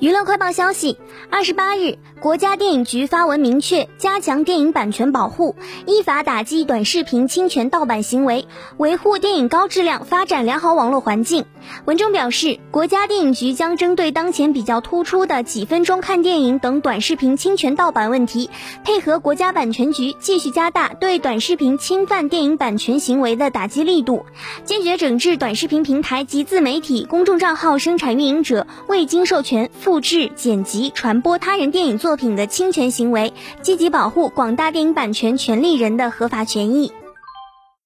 娱乐快报消息：二十八日，国家电影局发文明确，加强电影版权保护，依法打击短视频侵权盗版行为，维护电影高质量发展良好网络环境。文中表示，国家电影局将针对当前比较突出的几分钟看电影等短视频侵权盗版问题，配合国家版权局，继续加大对短视频侵犯电影版权行为的打击力度，坚决整治短视频平台及自媒体公众账号生产运营者未经授权。复制、剪辑、传播他人电影作品的侵权行为，积极保护广大电影版权权利人的合法权益。